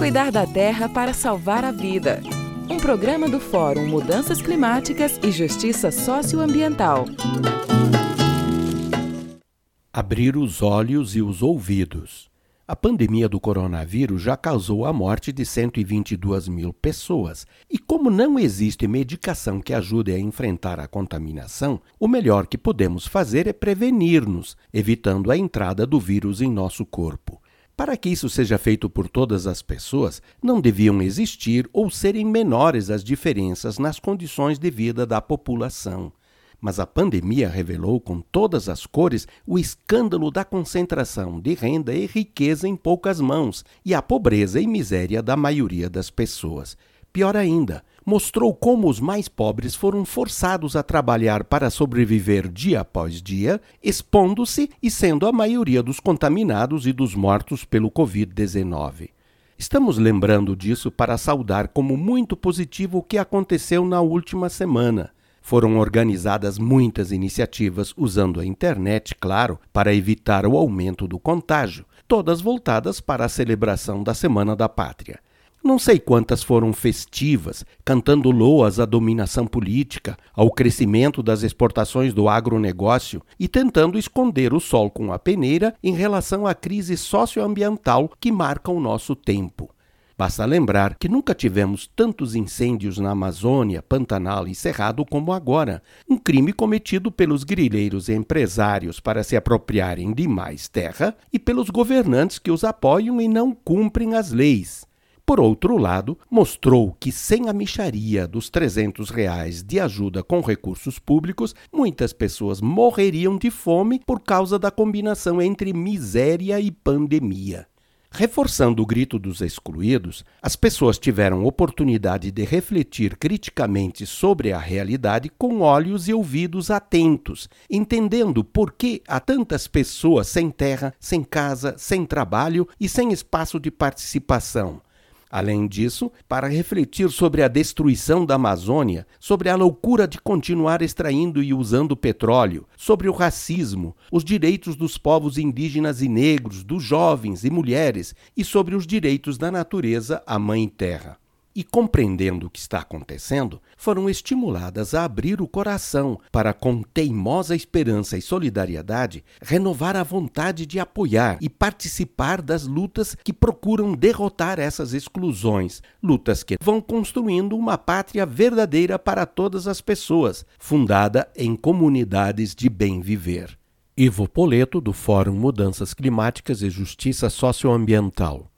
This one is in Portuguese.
Cuidar da terra para salvar a vida. Um programa do Fórum Mudanças Climáticas e Justiça Socioambiental. Abrir os olhos e os ouvidos. A pandemia do coronavírus já causou a morte de 122 mil pessoas. E como não existe medicação que ajude a enfrentar a contaminação, o melhor que podemos fazer é prevenir-nos, evitando a entrada do vírus em nosso corpo. Para que isso seja feito por todas as pessoas, não deviam existir ou serem menores as diferenças nas condições de vida da população. Mas a pandemia revelou com todas as cores o escândalo da concentração de renda e riqueza em poucas mãos e a pobreza e miséria da maioria das pessoas. Pior ainda, mostrou como os mais pobres foram forçados a trabalhar para sobreviver dia após dia, expondo-se e sendo a maioria dos contaminados e dos mortos pelo Covid-19. Estamos lembrando disso para saudar como muito positivo o que aconteceu na última semana. Foram organizadas muitas iniciativas usando a internet, claro, para evitar o aumento do contágio, todas voltadas para a celebração da Semana da Pátria. Não sei quantas foram festivas, cantando loas à dominação política, ao crescimento das exportações do agronegócio e tentando esconder o sol com a peneira em relação à crise socioambiental que marca o nosso tempo. Basta lembrar que nunca tivemos tantos incêndios na Amazônia, Pantanal e Cerrado como agora, um crime cometido pelos grileiros empresários para se apropriarem de mais terra e pelos governantes que os apoiam e não cumprem as leis. Por outro lado, mostrou que sem a micharia dos 300 reais de ajuda com recursos públicos, muitas pessoas morreriam de fome por causa da combinação entre miséria e pandemia. Reforçando o grito dos excluídos, as pessoas tiveram oportunidade de refletir criticamente sobre a realidade com olhos e ouvidos atentos, entendendo por que há tantas pessoas sem terra, sem casa, sem trabalho e sem espaço de participação Além disso, para refletir sobre a destruição da Amazônia, sobre a loucura de continuar extraindo e usando petróleo, sobre o racismo, os direitos dos povos indígenas e negros, dos jovens e mulheres e sobre os direitos da natureza à Mãe Terra e, compreendendo o que está acontecendo, foram estimuladas a abrir o coração para, com teimosa esperança e solidariedade, renovar a vontade de apoiar e participar das lutas que procuram derrotar essas exclusões, lutas que vão construindo uma pátria verdadeira para todas as pessoas, fundada em comunidades de bem viver. Ivo Poleto, do Fórum Mudanças Climáticas e Justiça Socioambiental.